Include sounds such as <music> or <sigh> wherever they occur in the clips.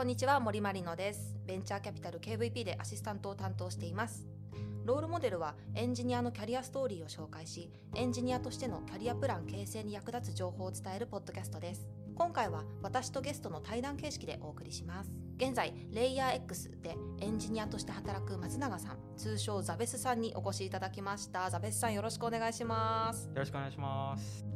こんにちは森まりのです。ベンチャーキャピタル KVP でアシスタントを担当しています。ロールモデルはエンジニアのキャリアストーリーを紹介しエンジニアとしてのキャリアプラン形成に役立つ情報を伝えるポッドキャストです。今回は私とゲストの対談形式でお送りします。現在レイヤー X でエンジニアとして働く松永さん通称ザベスさんにお越しいただきました。ザベスさんよろしくお願いします。よろしくお願いします。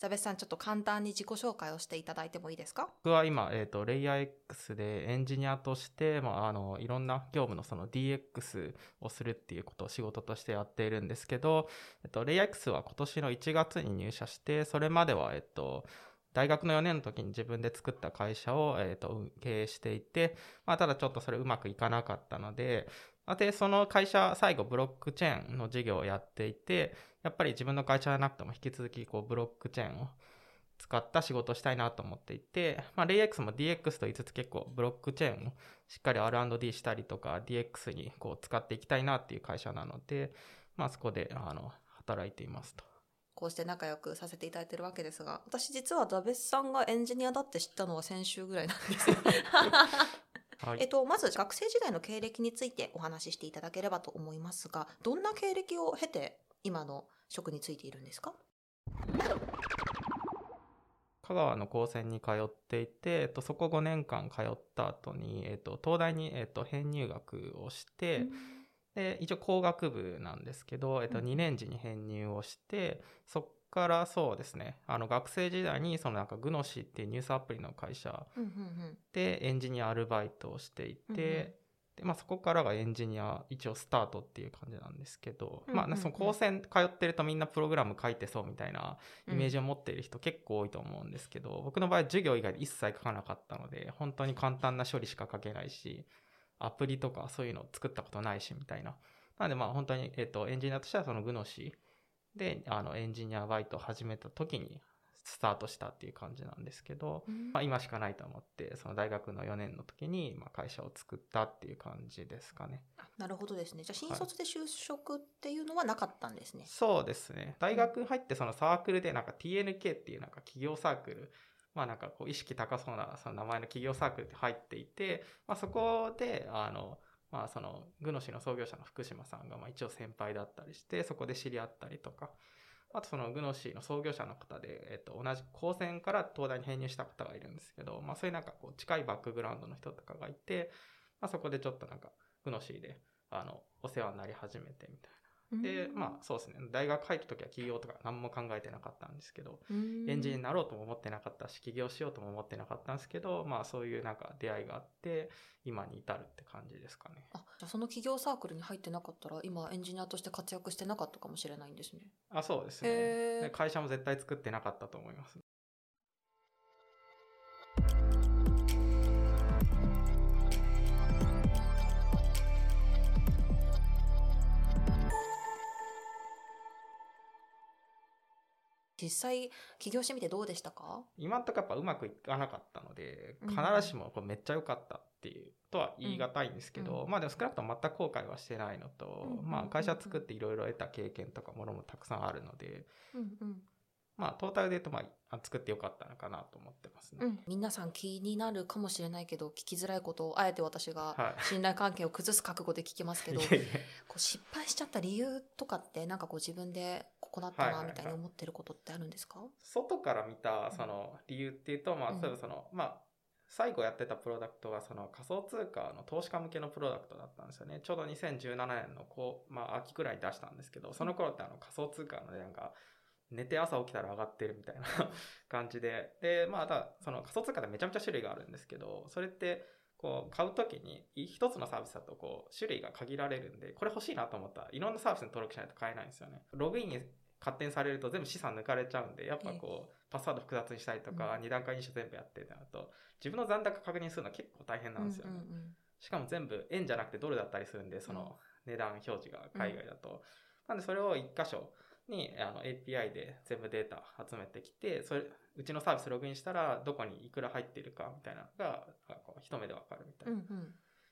ザベスさんちょっと簡単に自己紹介をしていただいてもいいですか？僕は今、えーと、レイヤー X でエンジニアとして、まあ、あのいろんな業務のその DX をするっていうことを仕事としてやっているんですけど、えっと、レイヤー X は今年の1月に入社してそれまでは、えっと、大学の4年の時に自分で作った会社を、えーと、経営していて、まあ、ただちょっとそれうまくいかなかったので、で、その会社、最後ブロックチェーンの事業をやっていて、やっぱり自分の会社じゃなくても引き続きこうブロックチェーンを使った仕事をしたいなと思っていて、まあ、レイ X も DX と言いつつ結構ブロックチェーンをしっかり R&D したりとか DX にこう使っていきたいなっていう会社なので、まあ、そこであの働いていますと。こうして仲良くさせていただいてるわけですが私実はダベスさんがエンジニアだって知ったのは先週ぐらいなんです <laughs> はい、えっと、まず学生時代の経歴についてお話ししていただければと思いますがどんな経歴を経て今の職についているんですか？香川の高専に通っていて、えっと、そこ5年間通った後に、えっと、東大に、えっと、編入学をして、うん、で一応工学部なんですけど、えっと、2年時に編入をしてそこからそうですねあの学生時代にそのなんかグノシーっていうニュースアプリの会社でエンジニアアルバイトをしていて、でまあ、そこからがエンジニア一応スタートっていう感じなんですけど、まあ、その高専通ってるとみんなプログラム書いてそうみたいなイメージを持っている人結構多いと思うんですけど、僕の場合授業以外で一切書かなかったので本当に簡単な処理しか書けないしアプリとかそういうの作ったことないしみたいな。なのでまあ本当に、えっ、と、エンジニアとしてはそのグノシー、で、あの、エンジニアバイトを始めた時にスタートしたっていう感じなんですけど、うん、まあ、今しかないと思って、その大学の4年の時に、まあ、会社を作ったっていう感じですかね。なるほどですね。じゃあ、新卒で就職っていうのはなかったんですね。はい、そうですね。大学入ってそのサークルで、なんか TNK っていうなんか企業サークル、まあなんかこう意識高そうなその名前の企業サークルって入っていて、まあそこで、あの、まあそのグノシの創業者の福島さんがまあ一応先輩だったりしてそこで知り合ったりとかあとそのグノシーの創業者の方で、えっと、同じ高専から東大に編入した方がいるんですけど、まあそういうなんかこう近いバックグラウンドの人とかがいて、まあそこでちょっとなんかグノシーであのお世話になり始めてみたいな。で、まあそうですね。大学入った時は企業とか何も考えてなかったんですけど、エンジニアになろうとも思ってなかったし、起業しようとも思ってなかったんですけど、まあそういうなんか出会いがあって、今に至るって感じですかね。あ、じゃあその企業サークルに入ってなかったら、今エンジニアとして活躍してなかったかもしれないんですね。あ、そうですね。会社も絶対作ってなかったと思います。実際起業してみてどうでしたか？今んとこやっぱうまくいかなかったので必ずしもこれめっちゃ良かったっていうとは言い難いんですけど、うん、まあでも少なくとも全く後悔はしてないのと、うん、まあ会社作っていろいろ得た経験とかものもたくさんあるので、うんうん、まあトータルで言うとまあ作ってよかったのかなと思ってますね、うん、皆さん気になるかもしれないけど聞きづらいことをあえて私が信頼関係を崩す覚悟で聞きますけど、はい、こう失敗しちゃった理由とかってなんかこう自分でここだったなみたいに思ってることってあるんですか、はいはいはい、外から見たその理由っていうと、まあ例えばその、まあ最後やってたプロダクトがその仮想通貨の投資家向けのプロダクトだったんですよね。ちょうど2017年のこう、まあ秋くらいに出したんですけど、その頃ってあの仮想通貨の値段が寝て朝起きたら上がってるみたいな <laughs> 感じで。で、まあ、たその仮想通貨でめちゃめちゃ種類があるんですけど、それって、こう、買うときに、一つのサービスだと、こう、種類が限られるんで、これ欲しいなと思ったらいろんなサービスに登録しないと買えないんですよね。ログインに勝手にされると全部資産抜かれちゃうんで、やっぱこう、パスワード複雑にしたりとか、二段階認証全部やってってなると、自分の残高確認するのは結構大変なんですよね。しかも全部円じゃなくてドルだったりするんで、その値段表示が海外だと。なんでそれを一箇所、にあの API で全部データ集めてきて、それ、うちのサービスログインしたら、どこにいくら入ってるかみたいなのが、こう一目でわかるみたいな、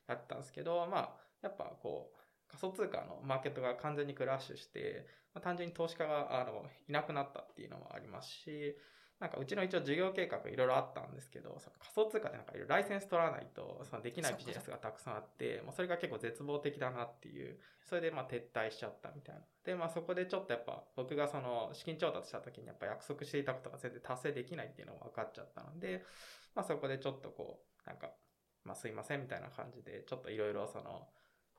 やったんですけど、まあ、やっぱこう、仮想通貨のマーケットが完全にクラッシュして、まあ、単純に投資家があのいなくなったっていうのもありますし、なんかうちの一応事業計画いろいろあったんですけど、その仮想通貨でなんかいろいろライセンス取らないとそのできないビジネスがたくさんあって、もうそれが結構絶望的だなっていう、それでまあ撤退しちゃったみたいな。で、まあそこでちょっとやっぱ僕がその資金調達した時にやっぱ約束していたことが全然達成できないっていうのが分かっちゃったので、まあそこでちょっとこう、なんか、まあすいませんみたいな感じで、ちょっといろいろその、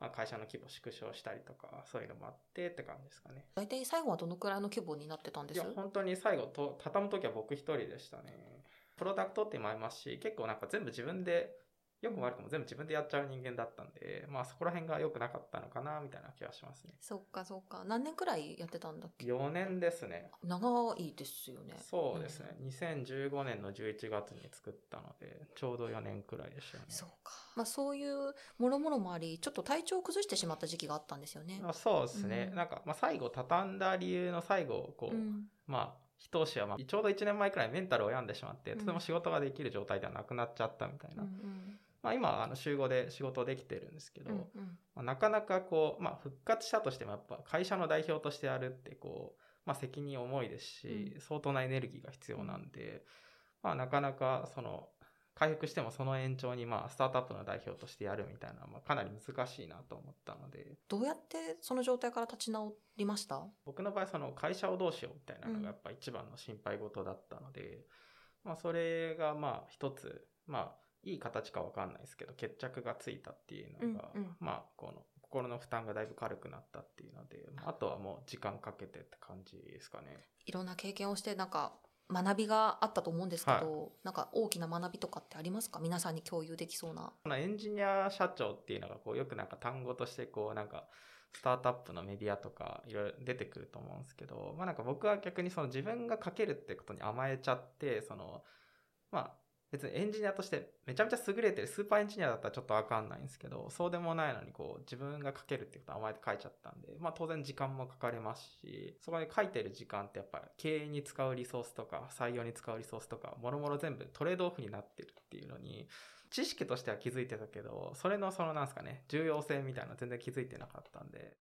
まあ、会社の規模縮小したりとか、そういうのもあってって感じですかね。大体最後はどのくらいの規模になってたんです？いや、本当に最後と、畳む時は僕一人でしたね。プロダクトってもありますし、結構なんか全部自分で、よくも悪くも全部自分でやっちゃう人間だったんで、まあそこら辺が良くなかったのかな、みたいな気がしますね。そっかそっか。何年くらいやってたんだっけ？4年ですね。長いですよね。そうですね。2015年の11月に作ったので、ちょうど4年くらいでしたよね。そうか。まあそういうもろもろもあり、ちょっと体調を崩してしまった時期があったんですよね。まあそうですね。うんなんか、まあ最後畳んだ理由の最後、こう、うん。まあ、一押しは、まあ、ちょうど1年前くらいメンタルを病んでしまって、うんとても仕事ができる状態ではなくなっちゃったみたいな。うんうんまあ今、あの、週5で仕事できてるんですけど、うんうん。まあ、なかなかこう、まあ復活したとしてもやっぱ会社の代表としてやるってこう、まあ責任重いですし、う相当なエネルギーが必要なんで、まあなかなかその、回復してもその延長にまあスタートアップの代表としてやるみたいな、まあかなり難しいなと思ったので、どうやってその状態から立ち直りました？僕の場合その会社をどうしようみたいなのがやっぱ一番の心配事だったので、まあそれがまあ一つ、まあいい形かわかんないですけど、決着がついたっていうのが、うんうんまあこの心の負担がだいぶ軽くなったっていうので、あとはもう時間かけてって感じですかね。いろんな経験をしてなんか学びがあったと思うんですけど、なんか大きな学びとかってありますか？皆さんに共有できそうな。このエンジニア社長っていうのがこうよくなんか単語としてこうなんかスタートアップのメディアとかいろいろ出てくると思うんですけど、まあなんか僕は逆にその自分が書けるってことに甘えちゃって、その、まあ別にエンジニアとしてめちゃめちゃ優れてるスーパーエンジニアだったらちょっとわかんないんですけど、そうでもないのにこう自分が書けるってことに甘えて書いちゃったんで、まあ当然時間もかかりますし、そこで書いてる時間ってやっぱ経営に使うリソースとか採用に使うリソースとか、もろもろ全部トレードオフになってるっていうのに、知識としては気づいてたけど、それのそのなんすかね、重要性みたいな全然気づいてなかったんで。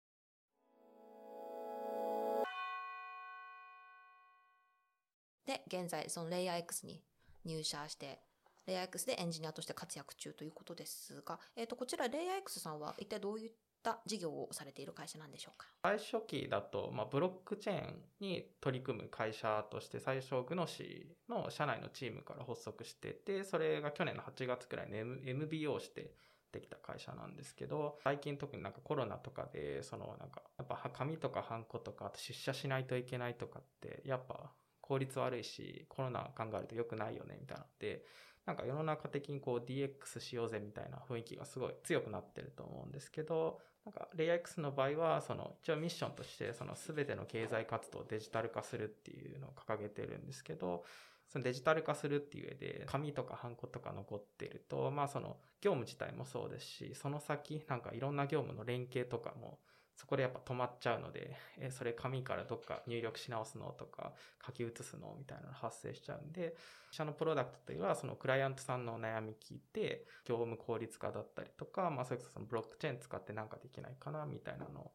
で、現在そのレイヤー X に入社して、レイヤー X でエンジニアとして活躍中ということですが、えっ、と、こちらレイヤー X さんは一体どういった事業をされている会社なんでしょうか？最初期だと、まあ、ブロックチェーンに取り組む会社として最初グノシーの社内のチームから発足しててそれが去年の8月くらいに M- MBO してできた会社なんですけど最近特になんかコロナとかでそのなんかやっぱ紙とかハンコとかあと出社しないといけないとかってやっぱ効率悪いしコロナ考えると良くないよねみたいなのでなんか世の中的にこう DX しようぜみたいな雰囲気がすごい強くなってると思うんですけどなんか、レイヤー X の場合は、その、一応ミッションとして、その全ての経済活動をデジタル化するっていうのを掲げてるんですけど、そのデジタル化するっていう上で、紙とかハンコとか残ってると、まあその、業務自体もそうですし、その先、なんかいろんな業務の連携とかも、そこでやっぱ止まっちゃうので、<laughs> え、それ紙からどっか入力し直すのとか、書き写すのみたいなの発生しちゃうんで、社のプロダクトというのは、そのクライアントさんの悩み聞いて、業務効率化だったりとか、まあ、それこそそのブロックチェーン使ってなんかできないかな、みたいなのを、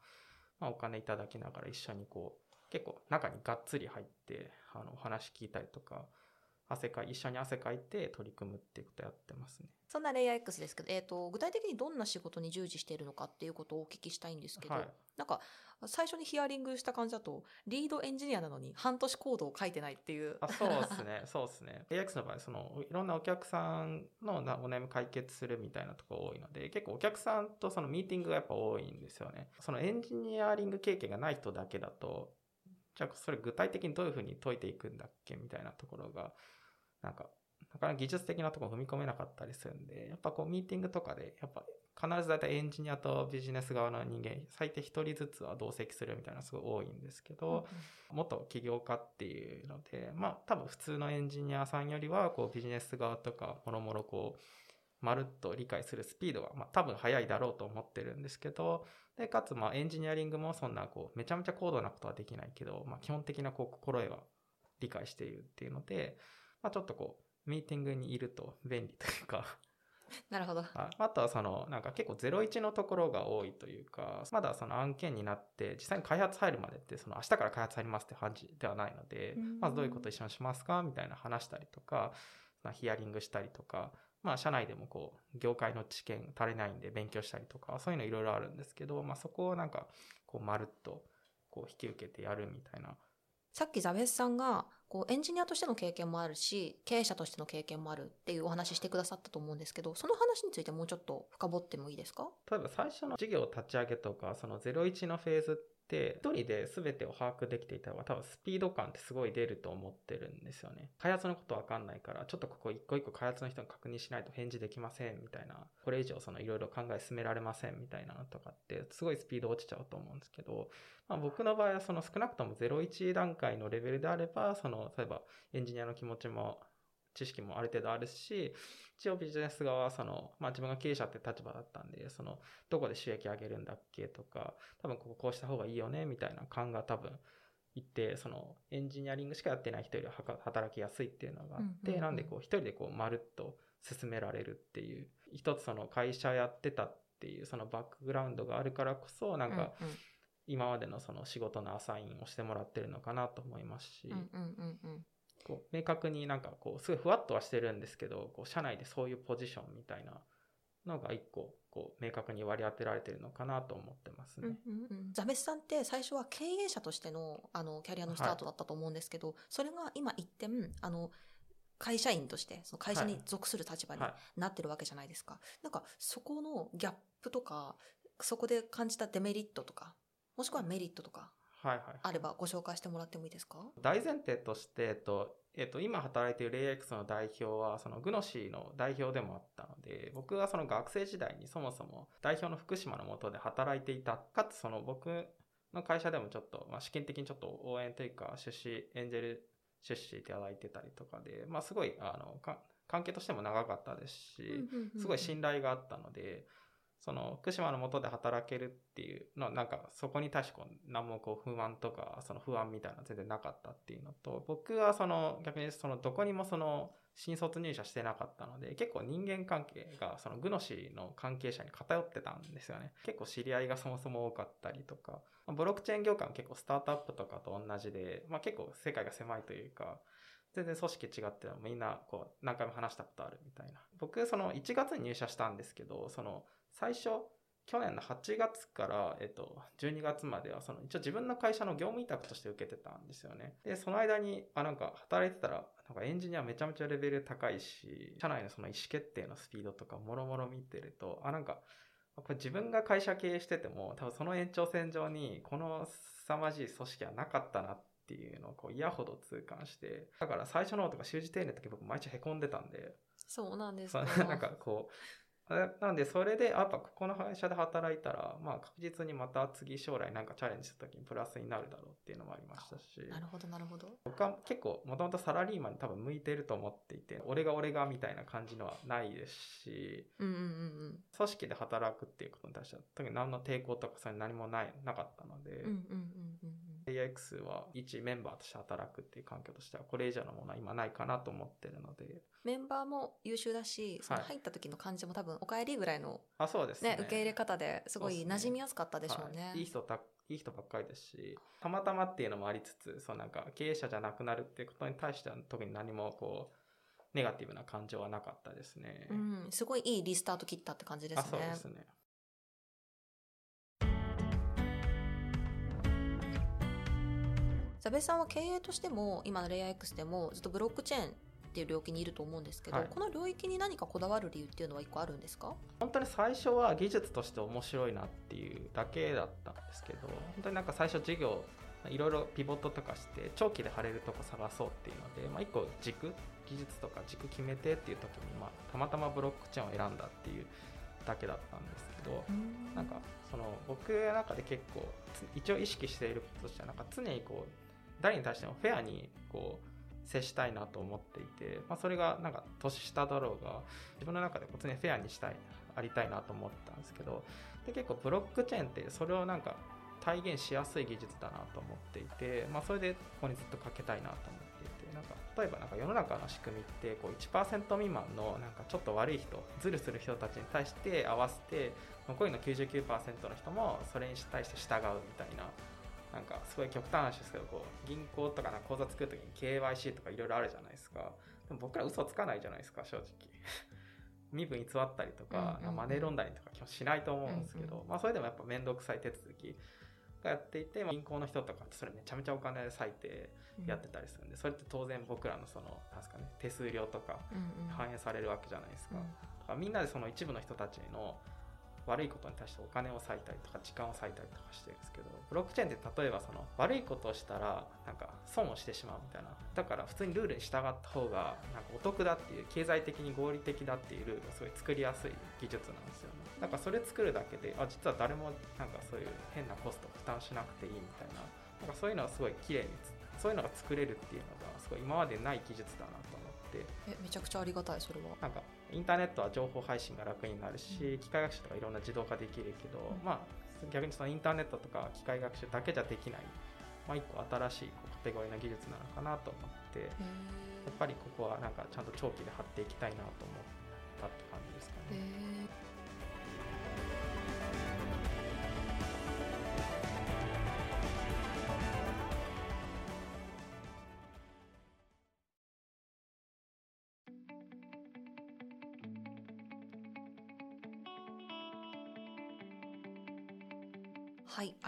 まあ、お金いただきながら一緒にこう、結構中にがっつり入って、あの、お話聞いたりとか、汗かい、一緒に汗かいて取り組むっていうことやってますね。そんなレイヤー X ですけど、えっ、と、具体的にどんな仕事に従事しているのかっていうことをお聞きしたいんですけど、はい。なんか、最初にヒアリングした感じだと、リードエンジニアなのに半年コードを書いてないっていう。あそうですね、<laughs> そうですね。AX の場合、その、いろんなお客さんのなお悩み解決するみたいなところ多いので、結構お客さんとそのミーティングがやっぱ多いんですよね。そのエンジニアリング経験がない人だけだと、じゃあそれ具体的にどういうふうに解いていくんだっけみたいなところが、なんか、なかなか技術的なところ踏み込めなかったりするんで、やっぱこうミーティングとかで、やっぱ必ずだいたいエンジニアとビジネス側の人間、最低一人ずつは同席するみたいなすごい多いんですけど、元起業家っていうので、まあ多分普通のエンジニアさんよりは、こうビジネス側とか、もろもろこう、まるっと理解するスピードが、まあ多分速いだろうと思ってるんですけど、で、かつまあエンジニアリングもそんなこう、めちゃめちゃ高度なことはできないけど、まあ基本的なこう、心得は理解しているっていうので、まあちょっとこう、ミーティングにいると便利というか、<laughs> なるほど。ああとはその、なんか結構01のところが多いというか、まだその案件になって、実際に開発入るまでって、その明日から開発入りますって感じではないので、まずどういうこと一緒にしますかみたいな話したりとか、ヒアリングしたりとか、まあ、社内でもこう、業界の知見足りないんで勉強したりとか、そういうのいろいろあるんですけど、まあ、そこをなんか、こう、まるっと、こう、引き受けてやるみたいな。さっきザベスさんが、こう、エンジニアとしての経験もあるし、経営者としての経験もあるっていうお話してくださったと思うんですけど、その話についてもうちょっと深掘ってもいいですか？例えば最初の事業立ち上げとか、その01のフェーズって一人で全てを把握できていた方が多分スピード感ってすごい出ると思ってるんですよね。開発のことわかんないから、ちょっとここ一個一個開発の人に確認しないと返事できませんみたいな、これ以上そのいろいろ考え進められませんみたいなのとかってすごいスピード落ちちゃうと思うんですけど、まあ、僕の場合はその少なくとも01段階のレベルであれば、その例えばエンジニアの気持ちも知識もある程度あるし、一応ビジネス側はその、まあ自分が経営者って立場だったんで、その、どこで収益上げるんだっけとか、多分こここうした方がいいよね、みたいな感が多分いて、その、エンジニアリングしかやってない人より働きやすいっていうのがあって、なんでこう、一人でこう、まるっと進められるっていう、一つその会社やってたっていう、そのバックグラウンドがあるからこそ、なんか、今までのその仕事のアサインをしてもらってるのかなと思いますし、こう明確になんかこうすごいふわっとはしてるんですけどこう社内でそういうポジションみたいなのが一個こう明確に割り当てられてるのかなと思ってますね。うんうんうん、ザベスさんって最初は経営者としてのあのキャリアのスタートだったと思うんですけど、はい、それが今一点あの会社員としてその会社に属する立場になってるわけじゃないですか。はいはい、なんかそこのギャップとかそこで感じたデメリットとかもしくはメリットとかはいはい、あればご紹介してもらってもいいですか？大前提として、えっと、えっと、今働いているレイ X の代表は、そのグノシーの代表でもあったので、僕はその学生時代にそもそも代表の福島の下で働いていた。かつその僕の会社でもちょっと、まあ、試験的にちょっと応援というか、出資、エンジェル出資いただいてたりとかで、まあ、すごい、あの、関係としても長かったですし、すごい信頼があったので、その福島の下で働けるっていうのなんかそこに対して何もこう不安とかその不安みたいな全然なかったっていうのと僕はその逆にそのどこにもその新卒入社してなかったので結構人間関係がそのグノシーの関係者に偏ってたんですよね。結構知り合いがそもそも多かったりとかブロックチェーン業界も結構スタートアップとかと同じで、まあ、結構世界が狭いというか全然組織違ってみんなこう何回も話したことあるみたいな。僕その1月に入社したんですけどその最初、去年の8月から、えっと、12月までは、その、一応自分の会社の業務委託として受けてたんですよね。で、その間に、あ、なんか、働いてたら、なんかエンジニアめちゃめちゃレベル高いし、社内のその意思決定のスピードとか、もろもろ見てると、あ、なんか、これ自分が会社経営してても、多分その延長線上に、この凄まじい組織はなかったなっていうのを、こう、嫌ほど痛感して、だから最初の方とか習字丁寧の時僕毎日凹んでたんで、そうなんですか。なんかこう、なんで、それで、やっぱここの会社で働いたら、まあ確実にまた次将来なんかチャレンジした時にプラスになるだろうっていうのもありましたし。なるほど、なるほど。僕は結構、もともとサラリーマンに多分向いてると思っていて、俺が俺がみたいな感じのはないですし、うんうんうん、組織で働くっていうことに対しては、特に何の抵抗とかそれ何もない、なかったので、うんうんうんうん AIX は一メンバーとして働くっていう環境としてはこれ以上のものは今ないかなと思ってるのでメンバーも優秀だしその入った時の感じも多分お帰りぐらいの、あそうですね、受け入れ方ですごい馴染みやすかったでしょうね、はい、いい人たいい人ばっかりですしたまたまっていうのもありつつそうなんか経営者じゃなくなるっていうことに対しては特に何もこうネガティブな感情はなかったですね。うん、すごいいいリスタート切ったって感じですね。そうですね。ザベさんは経営としても今のレイヤー X でもずっとブロックチェーンっていう領域にいると思うんですけど、はい、この領域に何かこだわる理由っていうのは一個あるんですか？本当に最初は技術として面白いなっていうだけだったんですけど本当になんか最初事業いろいろピボットとかして長期で貼れるとこ探そうっていうので、まあ、一個軸技術とか軸決めてっていう時に、まあ、たまたまブロックチェーンを選んだっていうだけだったんですけどなんかその僕の中で結構一応意識していることとしてはなんか常にこう誰に対してもフェアにこう接したいなと思っていて、まあ、それがなんか年下だろうが自分の中でこう常にフェアにしたいありたいなと思ったんですけどで結構ブロックチェーンってそれをなんか体現しやすい技術だなと思っていて、まあ、それでここにずっとかけたいなと思っていてなんか例えばなんか世の中の仕組みってこう1%未満のなんかちょっと悪い人ズルする人たちに対して合わせて残りの99%の人もそれに対して従うみたいななんかすごい極端な話ですけどこう銀行とかな口座作るときに KYC とかいろいろあるじゃないですか。でも僕ら嘘つかないじゃないですか正直。<laughs> 身分偽ったりとか、マネーロンダリングとか基本しないと思うんですけど、まあそれでもやっぱ面倒くさい手続きがやっていて、まあ銀行の人とかってそれめちゃめちゃお金で割いてやってたりするんで、それって当然僕らのそのなすかね手数料とか反映されるわけじゃないですか,、うん。だからみんなでその一部の人たちの悪いことに対してお金を割いたりとか時間を割いたりとかしてるんですけどブロックチェーンって例えばその悪いことをしたらなんか損をしてしまうみたいなだから普通にルールに従った方がなんかお得だっていう経済的に合理的だっていうルールがすごい作りやすい技術なんですよね。だからそれ作るだけであ実は誰もなんかそういう変なコストを負担しなくていいみたいななんかそういうのはすごい綺麗にそういうのが作れるっていうのがすごい今までない技術だなとって。えめちゃくちゃありがたいそれは。なんかインターネットは情報配信が楽になるし、機械学習とかいろんな自動化できるけど、うん。まあ逆にそのインターネットとか機械学習だけじゃできない、まあ、一個新しいカテゴリーの技術なのかなと思ってやへっぱりここはなんかちゃんと長期で張っていきたいなと思ったって感じですかえね。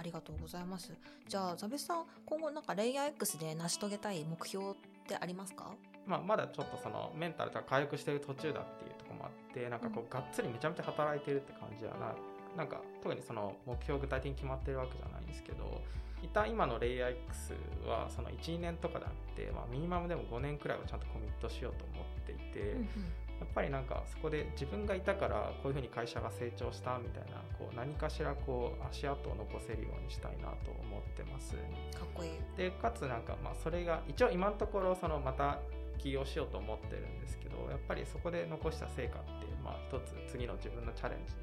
ありがとうございます。じゃあ、ザベスさん、今後なんかレイヤー X で成し遂げたい目標ってありますか？まあ、まだちょっとそのメンタルとか回復してる途中だっていうところもあってなんかこうがっつりめちゃめちゃ働いてるって感じはな。なんか特にその目標具体的に決まってるわけじゃないんですけど一旦今のレイヤー X はその12年とかであって、まあ、ミニマムでも5年くらいはちゃんとコミットしようと思っていて、やっぱりなんかそこで自分がいたからこういうふうに会社が成長したみたいなこう何かしらこう足跡を残せるようにしたいなと思ってます。かっこいい。でかつなんかまあそれが一応今のところそのまた起業しようと思ってるんですけどやっぱりそこで残した成果ってまあ一つ次の自分のチャレンジに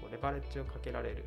こうレバレッジをかけられる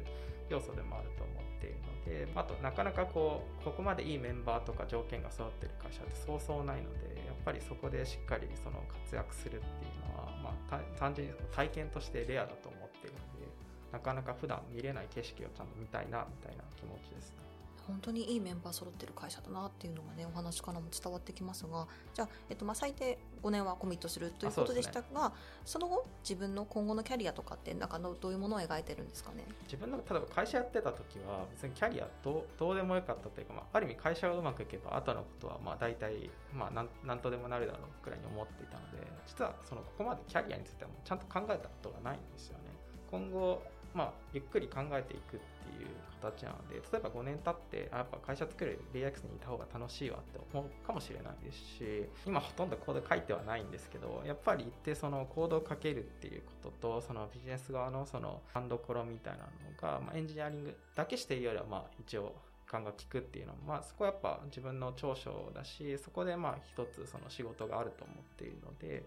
要素でもあると思ってているのであとなかなかこうここまでいいメンバーとか条件が揃ってる会社ってそうそうないのでやっぱりそこでしっかりその活躍するっていうのは、まあ、単純に体験としてレアだと思ってるのでなかなか普段見れない景色をちゃんと見たいなみたいな気持ちですね。本当にいいメンバー揃ってる会社だなっていうのがねお話からも伝わってきますがじゃあ、えっとまあ、最低5年はコミットするということでしたがそ,、の後自分の今後のキャリアとかってなんかどういうものを描いてるんですかね？自分の例えば会社やってた時は別にキャリアどうどうでもよかったというか、まあ、ある意味会社がうまくいけば後のことはまあ大体まあなんなんとでもなるだろうくらいに思っていたので実はそのここまでキャリアについてはちゃんと考えたことがないんですよね。今後まあ、ゆっくり考えていくっていう形なので例えば5年経ってあやっぱ会社作る DX にいた方が楽しいわって思うかもしれないですし今ほとんどコード書いてはないんですけどやっぱり一定そのコードを書けるっていうこととそのビジネス側のそのハンドコロみたいなのが、まあ、エンジニアリングだけしているよりはまあ一応感が利くっていうのは、まあ、そこはやっぱ自分の長所だしそこでまあ一つその仕事があると思っているので、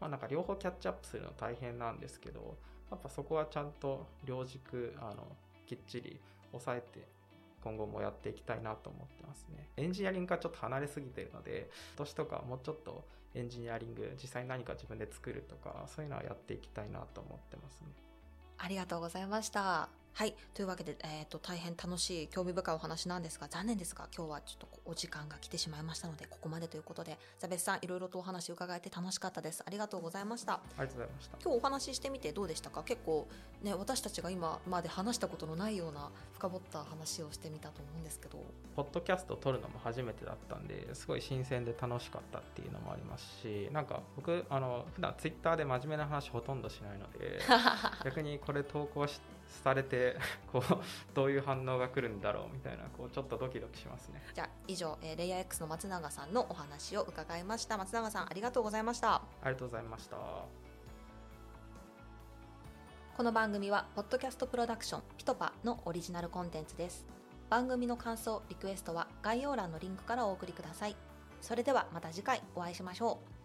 まあ、なんか両方キャッチアップするの大変なんですけどやっぱそこはちゃんと両軸あのきっちり抑えて今後もやっていきたいなと思ってますね。エンジニアリングがちょっと離れすぎてるので年とかもうちょっとエンジニアリング実際何か自分で作るとかそういうのはやっていきたいなと思ってますね。ありがとうございました。はい。というわけで、えっ、と、大変楽しい、興味深いお話なんですが、残念ですが、今日はちょっとお時間が来てしまいましたので、ここまでということで、ザベスさん、いろいろとお話伺えて楽しかったです。ありがとうございました。ありがとうございました。今日お話ししてみてどうでしたか？結構ね、私たちが今まで話したことのないような深掘った話をしてみたと思うんですけど。ポッドキャストを撮るのも初めてだったんですごい新鮮で楽しかったっていうのもありますしなんか僕あの普段ツイッターで真面目な話ほとんどしないので <laughs> 逆にこれ投稿しされて <laughs> こうどういう反応が来るんだろうみたいなこうちょっとドキドキしますね。じゃあ以上、えーレイヤー X の松永さんのお話を伺いました。松永さんありがとうございました。ありがとうございました。この番組はポッドキャストプロダクションピトパのオリジナルコンテンツです。番組の感想リクエストは概要欄のリンクからお送りください。それではまた次回お会いしましょう